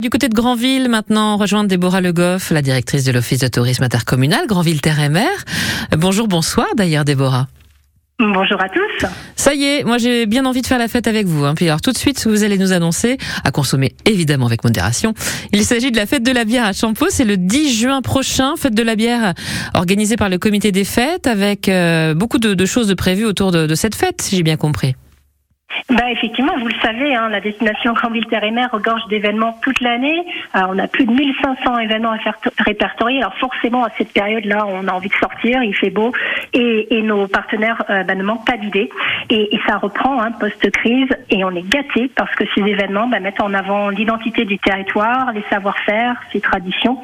Du côté de Granville, maintenant, rejoindre Déborah Le Goff, la directrice de l'Office de tourisme intercommunal, Granville Terre et Mer. Bonjour, bonsoir d'ailleurs, Déborah. Bonjour à tous. Ça y est, moi j'ai bien envie de faire la fête avec vous. Hein. Puis alors tout de suite, vous allez nous annoncer, à consommer évidemment avec modération. Il s'agit de la fête de la bière à Champeau. C'est le 10 juin prochain, fête de la bière organisée par le comité des fêtes, avec euh, beaucoup de, choses de prévues autour de cette fête, si j'ai bien compris. Bah effectivement, vous le savez, hein, la destination Grandville Terre et Mer regorge d'événements toute l'année. Euh, on a plus de 1500 événements à faire répertorier. Alors forcément, à cette période-là, on a envie de sortir, il fait beau, et, nos partenaires euh, bah, ne manquent pas d'idées. Et, ça reprend hein, post-crise, et on est gâtés parce que ces événements bah, mettent en avant l'identité du territoire, les savoir-faire, ses traditions.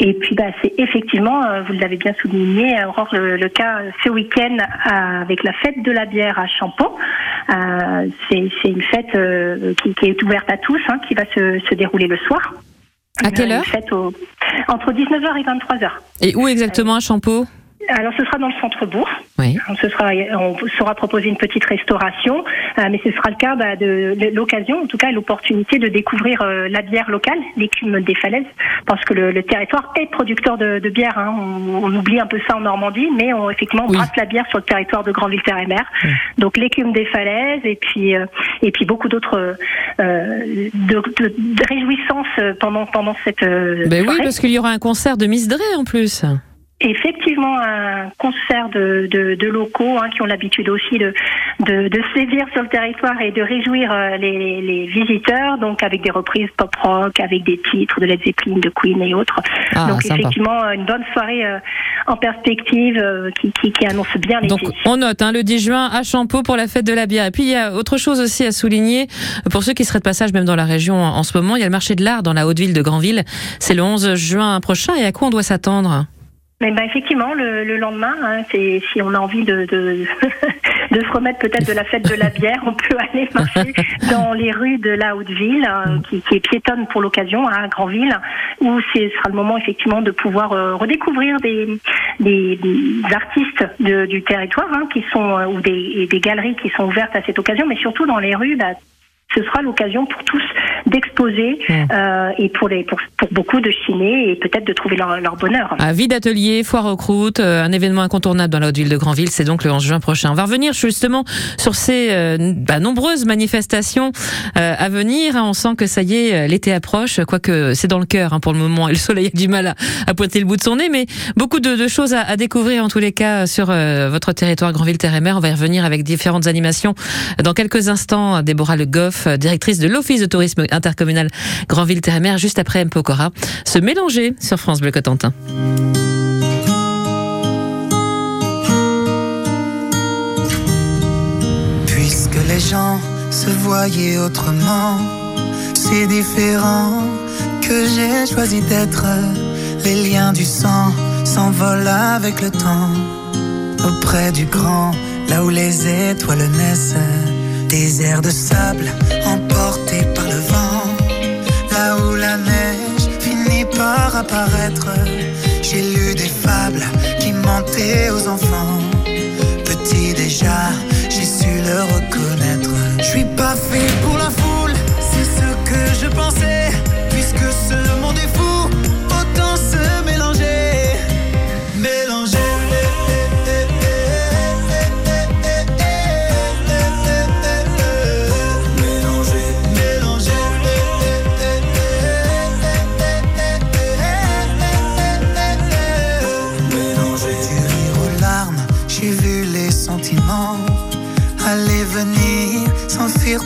Et puis, c'est effectivement, euh, vous l'avez bien souligné, Aurore, le, cas ce week-end avec la fête de la bière à Champon. C'est une fête euh, qui, qui, est ouverte à tous, hein, qui va se, se, dérouler le soir. À quelle heure Entre 19h et 23h. Et où exactement à Champeau alors ce sera dans le centre-bourg. Oui. Ce sera, on saura proposer une petite restauration, euh, mais ce sera le cas bah, de, l'occasion, en tout cas l'opportunité de découvrir euh, la bière locale, l'écume des falaises, parce que le, territoire est producteur de, bière. Hein. On, oublie un peu ça en Normandie, mais on, effectivement on brasse la bière sur le territoire de Grandville-Terre-et-Mer. Donc l'écume des falaises et puis euh, et puis beaucoup d'autres de, réjouissances pendant pendant cette. Ben oui, parce qu'il y aura un concert de Miss Dre en plus effectivement un concert de, de, de locaux hein, qui ont l'habitude aussi de, de, de, sévir sur le territoire et de réjouir euh, les, les, visiteurs, donc avec des reprises pop rock, avec des titres de Led Zeppelin, de Queen et autres. Ah, donc effectivement une bonne soirée euh, en perspective euh, qui, qui, qui, annonce bien les Donc on note hein, le 10 juin à Champeau pour la fête de la bière. Et puis il y a autre chose aussi à souligner pour ceux qui seraient de passage même dans la région en, en ce moment. Il y a le marché de l'art dans la haute ville de Granville. C'est le 11 juin prochain et à quoi on doit s'attendre? Mais ben effectivement, le, le lendemain, hein, c'est si on a envie de, de, de se remettre peut-être de la fête de la bière, on peut aller marcher dans les rues de la Haute-Ville, hein, qui, qui, est piétonne pour l'occasion hein, à Grandville, où ce sera le moment effectivement de pouvoir euh, redécouvrir des, des, artistes de, du territoire, hein, qui sont euh, ou des, des, galeries qui sont ouvertes à cette occasion, mais surtout dans les rues. Bah, ce sera l'occasion pour tous d'exposer euh, et pour, les, pour, pour, beaucoup de chiner et peut-être de trouver leur, leur bonheur. À vie d'atelier, foire aux croûtes, euh, un événement incontournable dans la haute ville de Grandville, c'est donc le 11 juin prochain. On va revenir justement sur ces euh, bah, nombreuses manifestations euh, à venir. Hein. On sent que ça y est, l'été approche, quoique c'est dans le cœur hein, pour le moment et le soleil a du mal à, à pointer le bout de son nez, mais beaucoup de, de choses à, à, découvrir en tous les cas sur votre territoire Grandville-Terre et Mer. On va y revenir avec différentes animations dans quelques instants. Déborah Le Goff, directrice de l'Office de tourisme intercommunal Grandville-Terre-Mer, juste après M. Pokora, se mélanger sur France Bleu Cotentin. Puisque les gens se voyaient autrement, c'est différent que j'ai choisi d'être. Les liens du sang s'envolent avec le temps, auprès du grand, là où les étoiles naissent des airs de sable emportés. Là où la neige finit par apparaître, j'ai lu des fables qui mentaient aux enfants. Petit déjà, j'ai su le reconnaître. Je suis pas fait pour la foule,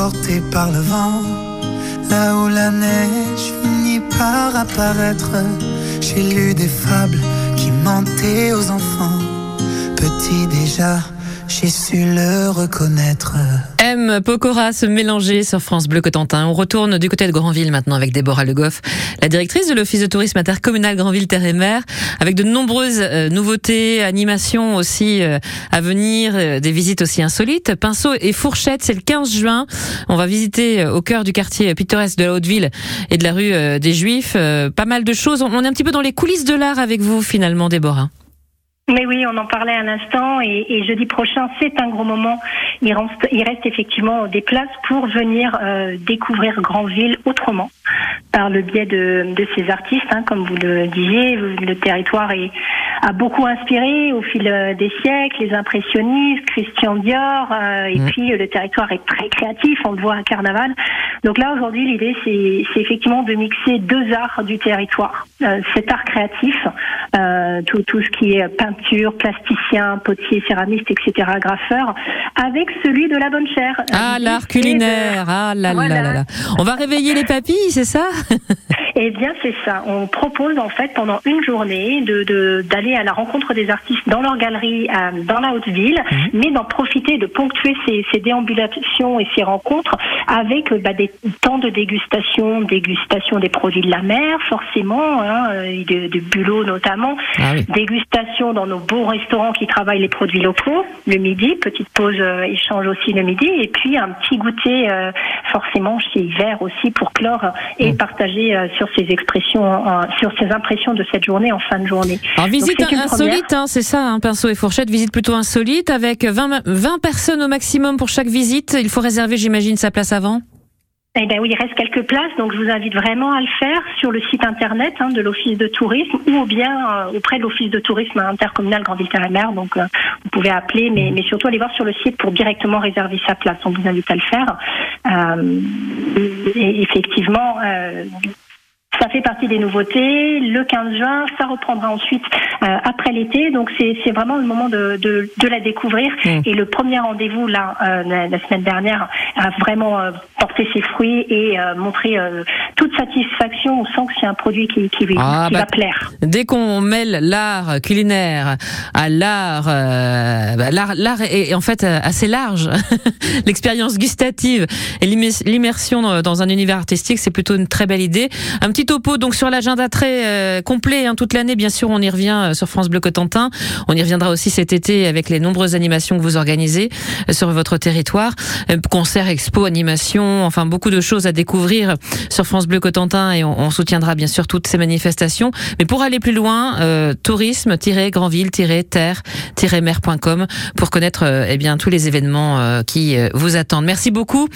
bercé par le vent. Là où la neige finit par apparaître, j'ai lu des fables qui mentaient aux enfants. Petit déjà, j'ai su le reconnaître. M. Pokora se mélanger sur France Bleu Cotentin. On retourne du côté de Granville maintenant avec Déborah Le Goff, la directrice de l'Office de tourisme intercommunal Granville Terre et Mer, avec de nombreuses euh, nouveautés, animations aussi euh, à venir, euh, des visites aussi insolites. Pinceau et fourchette, c'est le 15 juin. On va visiter au cœur du quartier pittoresque de la Haute-Ville et de la rue des Juifs. Pas mal de choses. On est un petit peu dans les coulisses de l'art avec vous finalement, Déborah. Mais oui, on en parlait un instant et, et jeudi prochain, c'est un gros moment. Il reste, il reste, effectivement des places pour venir euh, découvrir Grandville autrement par le biais de, de ces artistes, hein, comme vous le disiez. Le territoire est, a beaucoup inspiré au fil euh, des siècles, les impressionnistes, Christian Dior, euh, et mmh. puis le territoire est très créatif, on le voit à Carnaval. Donc là, aujourd'hui, l'idée, c'est effectivement de mixer deux arts du territoire. Euh, cet art créatif, euh, tout, tout ce qui est peinture, plasticien, potier, céramiste, etc., graffeur, avec celui de la bonne chair. Ah, l'art culinaire, ah là, là là là On va réveiller les papilles, c'est ça? Eh bien, c'est ça. On propose en fait pendant une journée de d'aller à la rencontre des artistes dans leur galerie, euh, dans la haute ville, mhm. mais d'en profiter, de ponctuer ces, ces, déambulations et ces rencontres avec bah, des temps de dégustation, dégustation des produits de la mer, forcément, hein, de, de bulot notamment, ah dégustation dans nos beaux restaurants qui travaillent les produits locaux le midi, petite pause euh, échange aussi le midi, et puis un petit goûter euh, forcément chez Hiver aussi pour clore et mm. partager euh, sur ces expressions, sur ces impressions de cette journée en fin de journée. Alors visite insolite, hein, c'est ça, hein, pinceau et fourchette, visite plutôt insolite avec 20, 20 personnes au maximum pour chaque visite. Il faut réserver, j'imagine, sa place avant? Eh bien oui, il reste quelques places, donc je vous invite vraiment à le faire sur le site internet hein, de l'Office de tourisme ou bien euh, auprès de l'Office de tourisme intercommunal Grande Ville Mer. Donc euh, vous pouvez appeler, mais, mais surtout aller voir sur le site pour directement réserver sa place. On vous invite à le faire. Euh, et effectivement, ça fait partie des nouveautés. Le 15 juin, ça reprendra ensuite euh, après l'été. Donc c'est vraiment le moment de, de, de la découvrir. Mm. Et le premier rendez-vous là euh, la, semaine dernière a vraiment euh, porté ses fruits et montré toute satisfaction. On sent que c'est un produit qui, qui, ah, qui va bah, plaire. Dès qu'on mêle l'art culinaire à l'art, bah, l'art est en fait assez large. L'expérience gustative et l'immersion dans un univers artistique, c'est plutôt une très belle idée. Un petit topo donc sur l'agenda très euh, complet hein, toute l'année. Bien sûr, on y revient euh, sur France Bleu Cotentin. On y reviendra aussi cet été avec les nombreuses animations que vous organisez euh, sur votre territoire, concerts, expos, animations, enfin beaucoup de choses à découvrir sur France Bleu Cotentin et on, soutiendra bien sûr toutes ces manifestations. Mais pour aller plus loin, tourisme-grandville-terre-mer.com pour connaître eh bien tous les événements qui vous attendent. Merci beaucoup,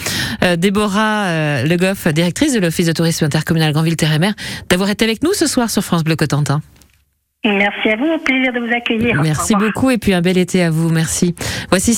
Déborah Le Goff, directrice de l'Office de tourisme intercommunal D'avoir été avec nous ce soir sur France Bleu Cotentin. Merci à vous, au plaisir de vous accueillir. Merci beaucoup et puis un bel été à vous, merci. Voici